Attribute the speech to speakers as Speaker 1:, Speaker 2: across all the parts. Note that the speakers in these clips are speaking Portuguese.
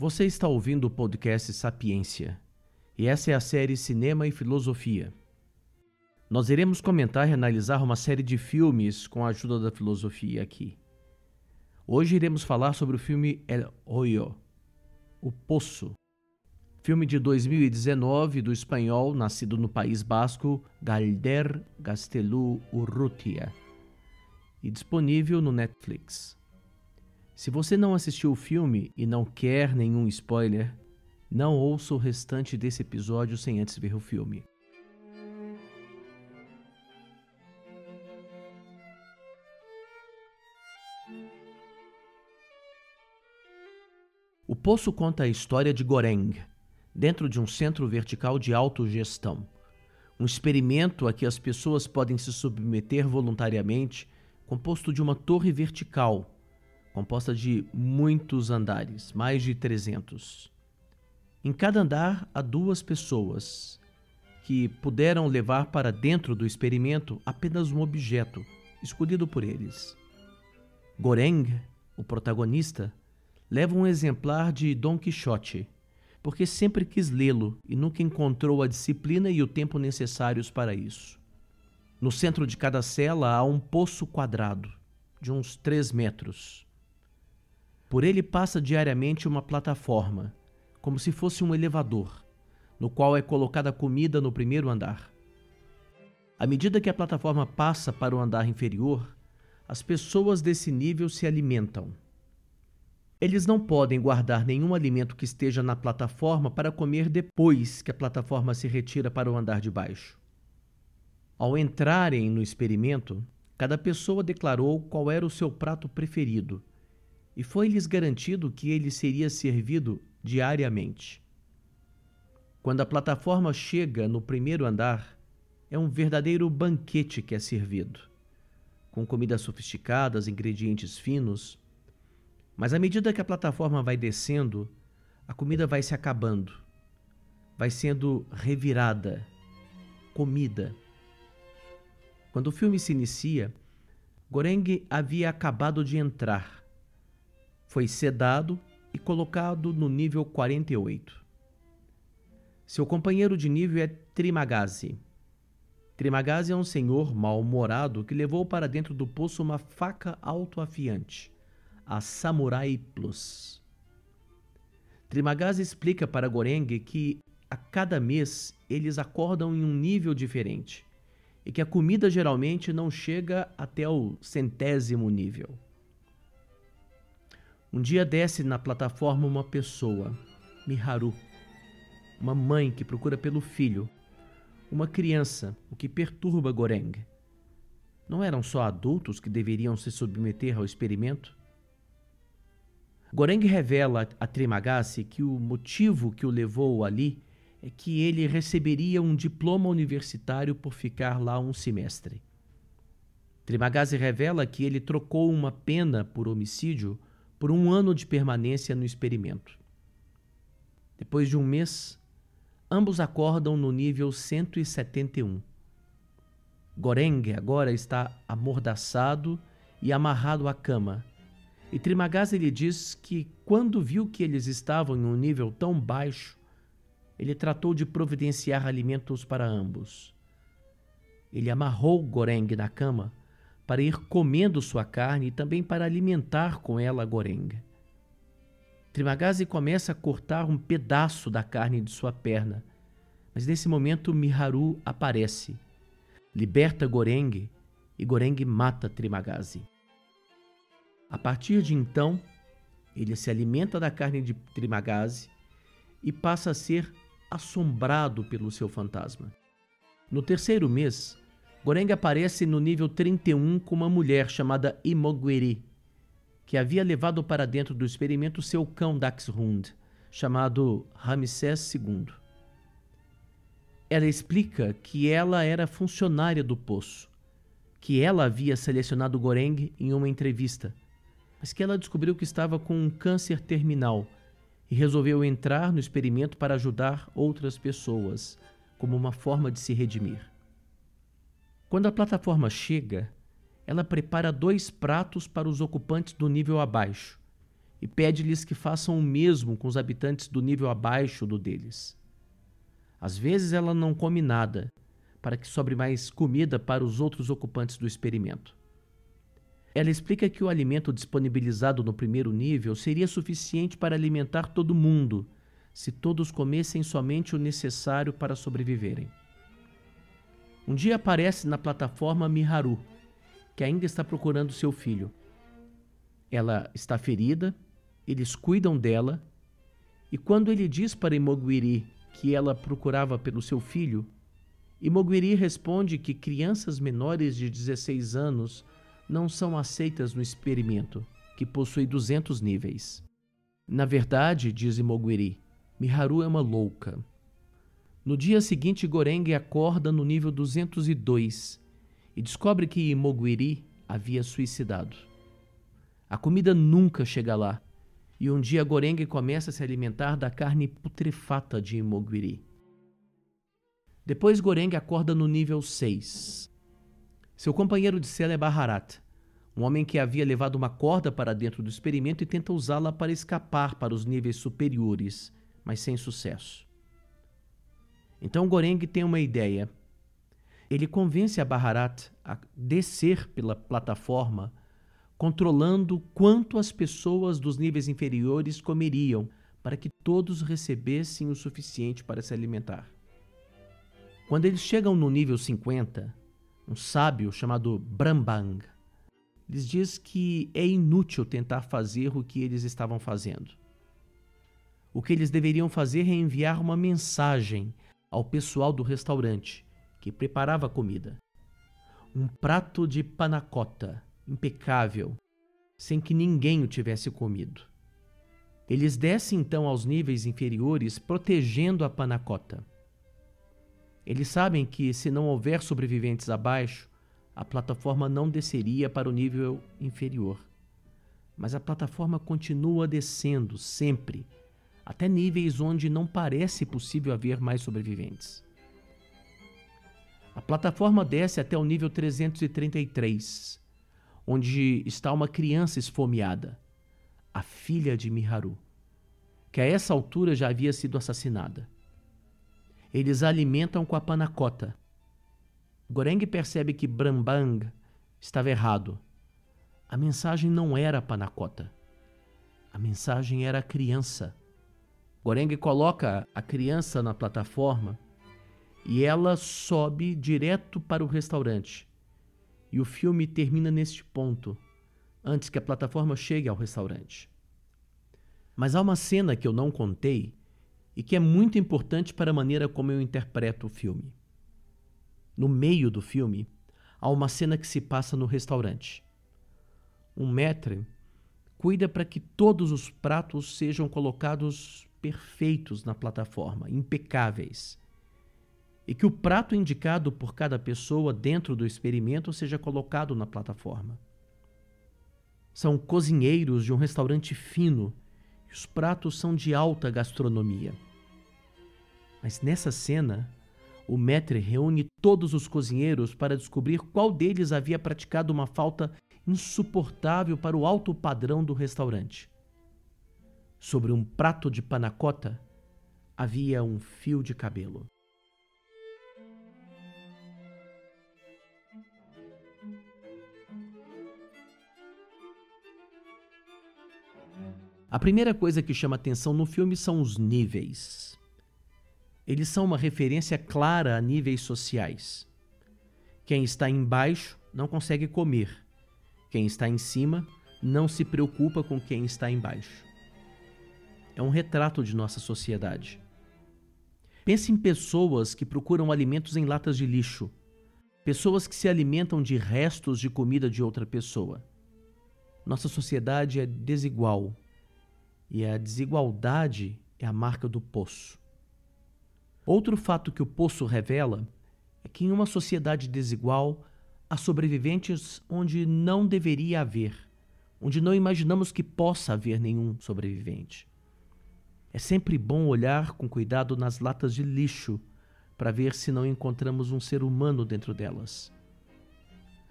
Speaker 1: Você está ouvindo o podcast Sapiência, e essa é a série Cinema e Filosofia. Nós iremos comentar e analisar uma série de filmes com a ajuda da filosofia aqui. Hoje iremos falar sobre o filme El Hoyo, O Poço, filme de 2019 do espanhol nascido no País Basco Galder Gastelu Urrutia e disponível no Netflix. Se você não assistiu o filme e não quer nenhum spoiler, não ouça o restante desse episódio sem antes ver o filme. O Poço conta a história de Goreng, dentro de um centro vertical de autogestão. Um experimento a que as pessoas podem se submeter voluntariamente, composto de uma torre vertical composta de muitos andares, mais de 300. Em cada andar há duas pessoas que puderam levar para dentro do experimento apenas um objeto escolhido por eles. Goreng, o protagonista, leva um exemplar de Dom Quixote, porque sempre quis lê-lo e nunca encontrou a disciplina e o tempo necessários para isso. No centro de cada cela há um poço quadrado, de uns três metros. Por ele passa diariamente uma plataforma, como se fosse um elevador, no qual é colocada comida no primeiro andar. À medida que a plataforma passa para o andar inferior, as pessoas desse nível se alimentam. Eles não podem guardar nenhum alimento que esteja na plataforma para comer depois que a plataforma se retira para o andar de baixo. Ao entrarem no experimento, cada pessoa declarou qual era o seu prato preferido e foi-lhes garantido que ele seria servido diariamente. Quando a plataforma chega no primeiro andar, é um verdadeiro banquete que é servido, com comidas sofisticadas, ingredientes finos. Mas à medida que a plataforma vai descendo, a comida vai se acabando, vai sendo revirada, comida. Quando o filme se inicia, Goreng havia acabado de entrar foi sedado e colocado no nível 48. Seu companheiro de nível é Trimagazi. Trimagazi é um senhor mal-humorado que levou para dentro do poço uma faca autoafiante, a Samurai Plus. Trimagazi explica para Goreng que a cada mês eles acordam em um nível diferente e que a comida geralmente não chega até o centésimo nível. Um dia desce na plataforma uma pessoa, Miharu, uma mãe que procura pelo filho, uma criança, o que perturba Goreng. Não eram só adultos que deveriam se submeter ao experimento? Goreng revela a Trimagasi que o motivo que o levou ali é que ele receberia um diploma universitário por ficar lá um semestre. Trimagasi revela que ele trocou uma pena por homicídio por um ano de permanência no experimento. Depois de um mês, ambos acordam no nível 171. Goreng agora está amordaçado e amarrado à cama. E Trimagasi lhe diz que, quando viu que eles estavam em um nível tão baixo, ele tratou de providenciar alimentos para ambos. Ele amarrou Goreng na cama para ir comendo sua carne e também para alimentar com ela a gorenga. Trimagazi começa a cortar um pedaço da carne de sua perna, mas nesse momento Miharu aparece, liberta Goreng e Goreng mata Trimagazi. A partir de então, ele se alimenta da carne de Trimagazi e passa a ser assombrado pelo seu fantasma. No terceiro mês, Goreng aparece no nível 31 com uma mulher chamada Imogueri, que havia levado para dentro do experimento seu cão Daxhund, chamado Ramsés II. Ela explica que ela era funcionária do poço, que ela havia selecionado Goreng em uma entrevista, mas que ela descobriu que estava com um câncer terminal e resolveu entrar no experimento para ajudar outras pessoas, como uma forma de se redimir. Quando a plataforma chega, ela prepara dois pratos para os ocupantes do nível abaixo e pede-lhes que façam o mesmo com os habitantes do nível abaixo do deles. Às vezes ela não come nada, para que sobre mais comida para os outros ocupantes do experimento. Ela explica que o alimento disponibilizado no primeiro nível seria suficiente para alimentar todo mundo, se todos comessem somente o necessário para sobreviverem. Um dia aparece na plataforma Miharu, que ainda está procurando seu filho. Ela está ferida, eles cuidam dela, e quando ele diz para Imoguiri que ela procurava pelo seu filho, Imoguiri responde que crianças menores de 16 anos não são aceitas no experimento, que possui 200 níveis. Na verdade, diz Imoguiri, Miharu é uma louca. No dia seguinte, Goreng acorda no nível 202 e descobre que Imoguiri havia suicidado. A comida nunca chega lá, e um dia Goreng começa a se alimentar da carne putrefata de Imoguiri. Depois Goreng acorda no nível 6. Seu companheiro de cela é Baharat, um homem que havia levado uma corda para dentro do experimento e tenta usá-la para escapar para os níveis superiores, mas sem sucesso. Então Goreng tem uma ideia. Ele convence a Baharat a descer pela plataforma, controlando quanto as pessoas dos níveis inferiores comeriam, para que todos recebessem o suficiente para se alimentar. Quando eles chegam no nível 50, um sábio chamado Brambang lhes diz que é inútil tentar fazer o que eles estavam fazendo. O que eles deveriam fazer é enviar uma mensagem ao pessoal do restaurante que preparava a comida. Um prato de panacota impecável, sem que ninguém o tivesse comido. Eles descem então aos níveis inferiores, protegendo a panacota. Eles sabem que, se não houver sobreviventes abaixo, a plataforma não desceria para o nível inferior. Mas a plataforma continua descendo sempre, até níveis onde não parece possível haver mais sobreviventes. A plataforma desce até o nível 333, onde está uma criança esfomeada, a filha de Miharu, que a essa altura já havia sido assassinada. Eles a alimentam com a panacota. Goreng percebe que Brambang estava errado. A mensagem não era a panacota. A mensagem era a criança. Goreng coloca a criança na plataforma e ela sobe direto para o restaurante. E o filme termina neste ponto, antes que a plataforma chegue ao restaurante. Mas há uma cena que eu não contei e que é muito importante para a maneira como eu interpreto o filme. No meio do filme, há uma cena que se passa no restaurante. Um maître cuida para que todos os pratos sejam colocados perfeitos na plataforma, impecáveis. E que o prato indicado por cada pessoa dentro do experimento seja colocado na plataforma. São cozinheiros de um restaurante fino e os pratos são de alta gastronomia. Mas nessa cena, o maître reúne todos os cozinheiros para descobrir qual deles havia praticado uma falta insuportável para o alto padrão do restaurante. Sobre um prato de panacota havia um fio de cabelo. A primeira coisa que chama atenção no filme são os níveis. Eles são uma referência clara a níveis sociais. Quem está embaixo não consegue comer. Quem está em cima não se preocupa com quem está embaixo. É um retrato de nossa sociedade. Pense em pessoas que procuram alimentos em latas de lixo, pessoas que se alimentam de restos de comida de outra pessoa. Nossa sociedade é desigual e a desigualdade é a marca do poço. Outro fato que o poço revela é que em uma sociedade desigual há sobreviventes onde não deveria haver, onde não imaginamos que possa haver nenhum sobrevivente. É sempre bom olhar com cuidado nas latas de lixo para ver se não encontramos um ser humano dentro delas.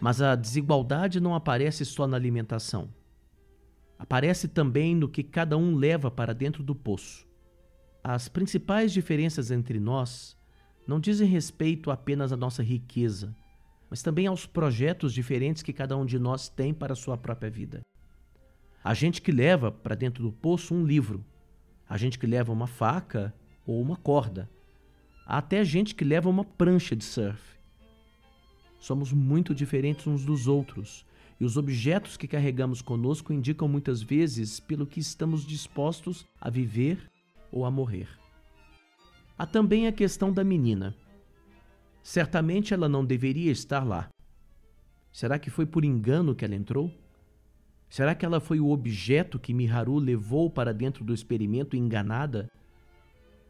Speaker 1: Mas a desigualdade não aparece só na alimentação. aparece também no que cada um leva para dentro do poço. As principais diferenças entre nós não dizem respeito apenas à nossa riqueza, mas também aos projetos diferentes que cada um de nós tem para a sua própria vida. A gente que leva para dentro do poço um livro, a gente que leva uma faca ou uma corda, há até gente que leva uma prancha de surf. Somos muito diferentes uns dos outros, e os objetos que carregamos conosco indicam muitas vezes pelo que estamos dispostos a viver ou a morrer. Há também a questão da menina. Certamente ela não deveria estar lá. Será que foi por engano que ela entrou? Será que ela foi o objeto que Miharu levou para dentro do experimento enganada?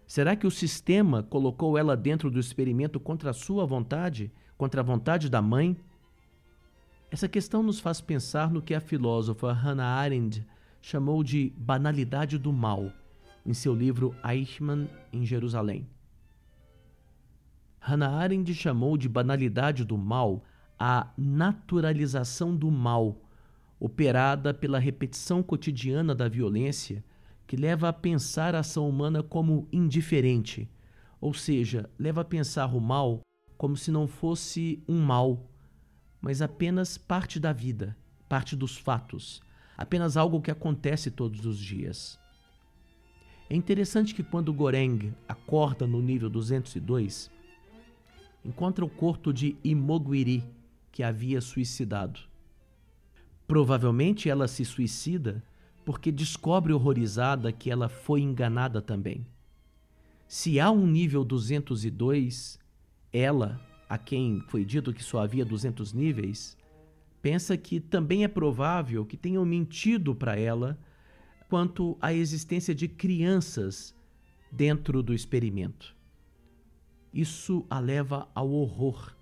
Speaker 1: Será que o sistema colocou ela dentro do experimento contra a sua vontade, contra a vontade da mãe? Essa questão nos faz pensar no que a filósofa Hannah Arendt chamou de banalidade do mal, em seu livro Eichmann em Jerusalém. Hannah Arendt chamou de banalidade do mal a naturalização do mal operada pela repetição cotidiana da violência, que leva a pensar a ação humana como indiferente, ou seja, leva a pensar o mal como se não fosse um mal, mas apenas parte da vida, parte dos fatos, apenas algo que acontece todos os dias. É interessante que quando Goreng acorda no nível 202, encontra o corpo de Imoguiri, que havia suicidado. Provavelmente ela se suicida porque descobre horrorizada que ela foi enganada também. Se há um nível 202, ela, a quem foi dito que só havia 200 níveis, pensa que também é provável que tenham mentido para ela quanto à existência de crianças dentro do experimento. Isso a leva ao horror.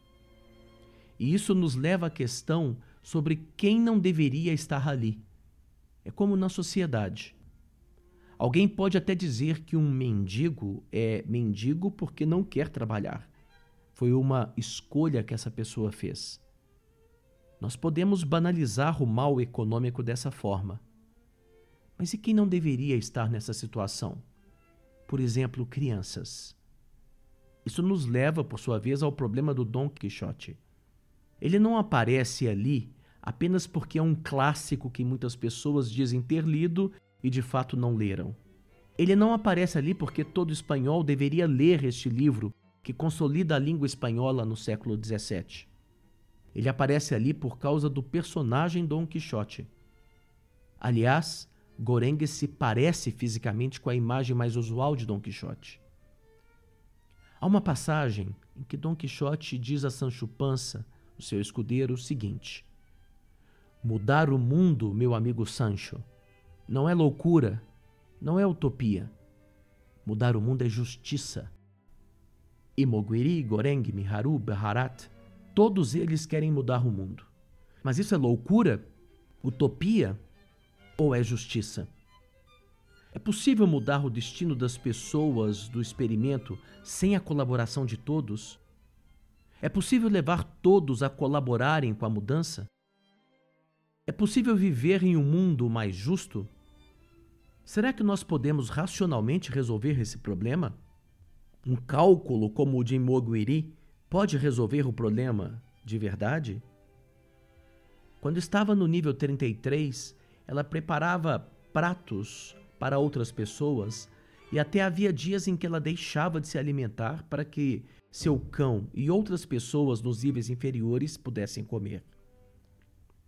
Speaker 1: E isso nos leva à questão sobre quem não deveria estar ali. É como na sociedade. Alguém pode até dizer que um mendigo é mendigo porque não quer trabalhar. Foi uma escolha que essa pessoa fez. Nós podemos banalizar o mal econômico dessa forma. Mas e quem não deveria estar nessa situação? Por exemplo, crianças. Isso nos leva, por sua vez, ao problema do Dom Quixote. Ele não aparece ali apenas porque é um clássico que muitas pessoas dizem ter lido e de fato não leram. Ele não aparece ali porque todo espanhol deveria ler este livro que consolida a língua espanhola no século XVII. Ele aparece ali por causa do personagem Dom Quixote. Aliás, Gorengue se parece fisicamente com a imagem mais usual de Dom Quixote. Há uma passagem em que Dom Quixote diz a Sancho Panza o seu escudeiro, o seguinte: Mudar o mundo, meu amigo Sancho, não é loucura, não é utopia. Mudar o mundo é justiça. Imoguiri, Goreng, Miharu, Baharat, todos eles querem mudar o mundo. Mas isso é loucura? Utopia? Ou é justiça? É possível mudar o destino das pessoas do experimento sem a colaboração de todos? É possível levar todos a colaborarem com a mudança? É possível viver em um mundo mais justo? Será que nós podemos racionalmente resolver esse problema? Um cálculo como o de Moguiri pode resolver o problema de verdade? Quando estava no nível 33, ela preparava pratos para outras pessoas e até havia dias em que ela deixava de se alimentar para que seu cão e outras pessoas nos níveis inferiores pudessem comer.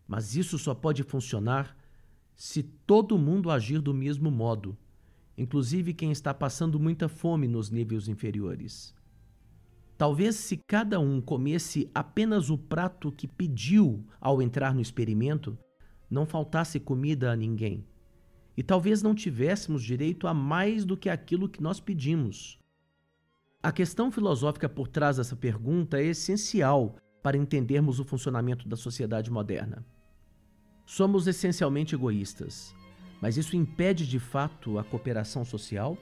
Speaker 1: Mas isso só pode funcionar se todo mundo agir do mesmo modo, inclusive quem está passando muita fome nos níveis inferiores. Talvez se cada um comesse apenas o prato que pediu ao entrar no experimento, não faltasse comida a ninguém. E talvez não tivéssemos direito a mais do que aquilo que nós pedimos. A questão filosófica por trás dessa pergunta é essencial para entendermos o funcionamento da sociedade moderna. Somos essencialmente egoístas, mas isso impede de fato a cooperação social?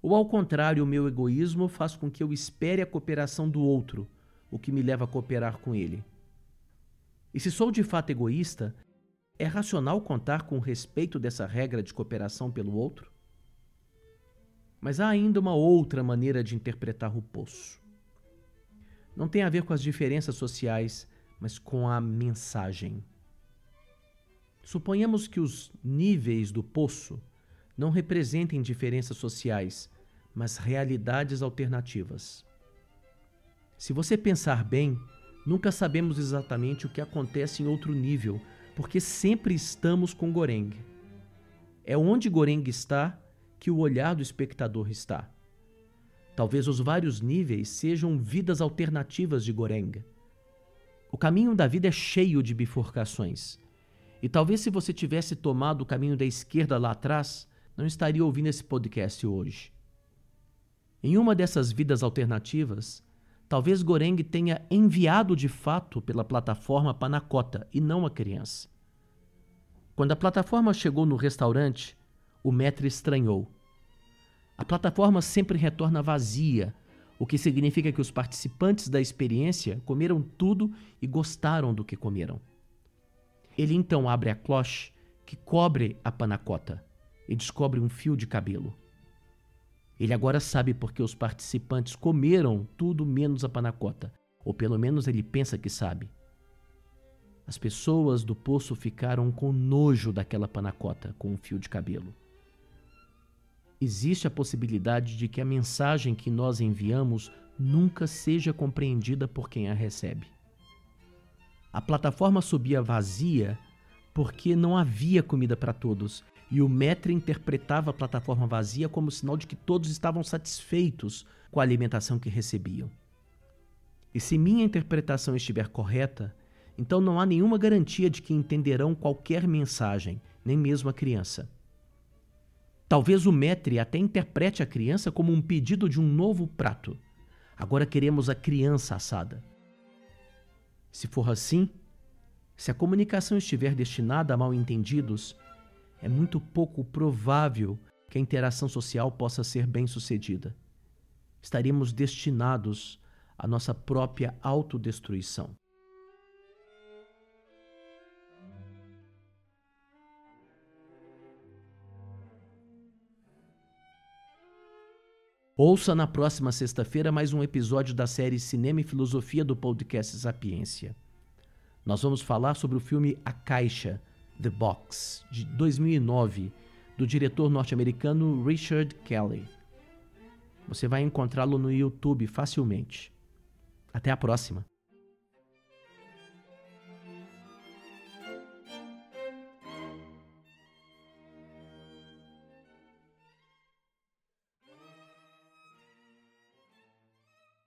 Speaker 1: Ou ao contrário, o meu egoísmo faz com que eu espere a cooperação do outro, o que me leva a cooperar com ele? E se sou de fato egoísta, É racional contar com o respeito dessa regra de cooperação pelo outro? Mas há ainda uma outra maneira de interpretar o poço. Não tem a ver com as diferenças sociais, mas com a mensagem. Suponhamos que os níveis do poço não representem diferenças sociais, mas realidades alternativas. Se você pensar bem, nunca sabemos exatamente o que acontece em outro nível, porque sempre estamos com Goreng. É onde Goreng está que o olhar do espectador está. Talvez os vários níveis sejam vidas alternativas de Goreng. O caminho da vida é cheio de bifurcações. E talvez se você tivesse tomado o caminho da esquerda lá atrás, não estaria ouvindo esse podcast hoje. Em uma dessas vidas alternativas, talvez Goreng tenha enviado de fato pela plataforma Panacota e não a criança. Quando a plataforma chegou no restaurante, o maître estranhou. A plataforma sempre retorna vazia, o que significa que os participantes da experiência comeram tudo e gostaram do que comeram. Ele então abre a cloche que cobre a panacota e descobre um fio de cabelo. Ele agora sabe porque os participantes comeram tudo menos a panacota, ou pelo menos ele pensa que sabe. As pessoas do poço ficaram com nojo daquela panacota com um fio de cabelo. Existe a possibilidade de que a mensagem que nós enviamos nunca seja compreendida por quem a recebe. A plataforma subia vazia porque não havia comida para todos, e o maître interpretava a plataforma vazia como sinal de que todos estavam satisfeitos com a alimentação que recebiam. E se minha interpretação estiver correta, então não há nenhuma garantia de que entenderão qualquer mensagem, nem mesmo a criança. Talvez o maître até interprete a criança como um pedido de um novo prato. Agora queremos a criança assada. Se for assim, se a comunicação estiver destinada a mal-entendidos, é muito pouco provável que a interação social possa ser bem-sucedida. Estaríamos destinados à nossa própria autodestruição. Ouça na próxima sexta-feira mais um episódio da série Cinema e Filosofia do podcast Sapiência. Nós vamos falar sobre o filme A Caixa, The Box, de 2009, do diretor norte-americano Richard Kelly. Você vai encontrá-lo no YouTube facilmente. Até a próxima!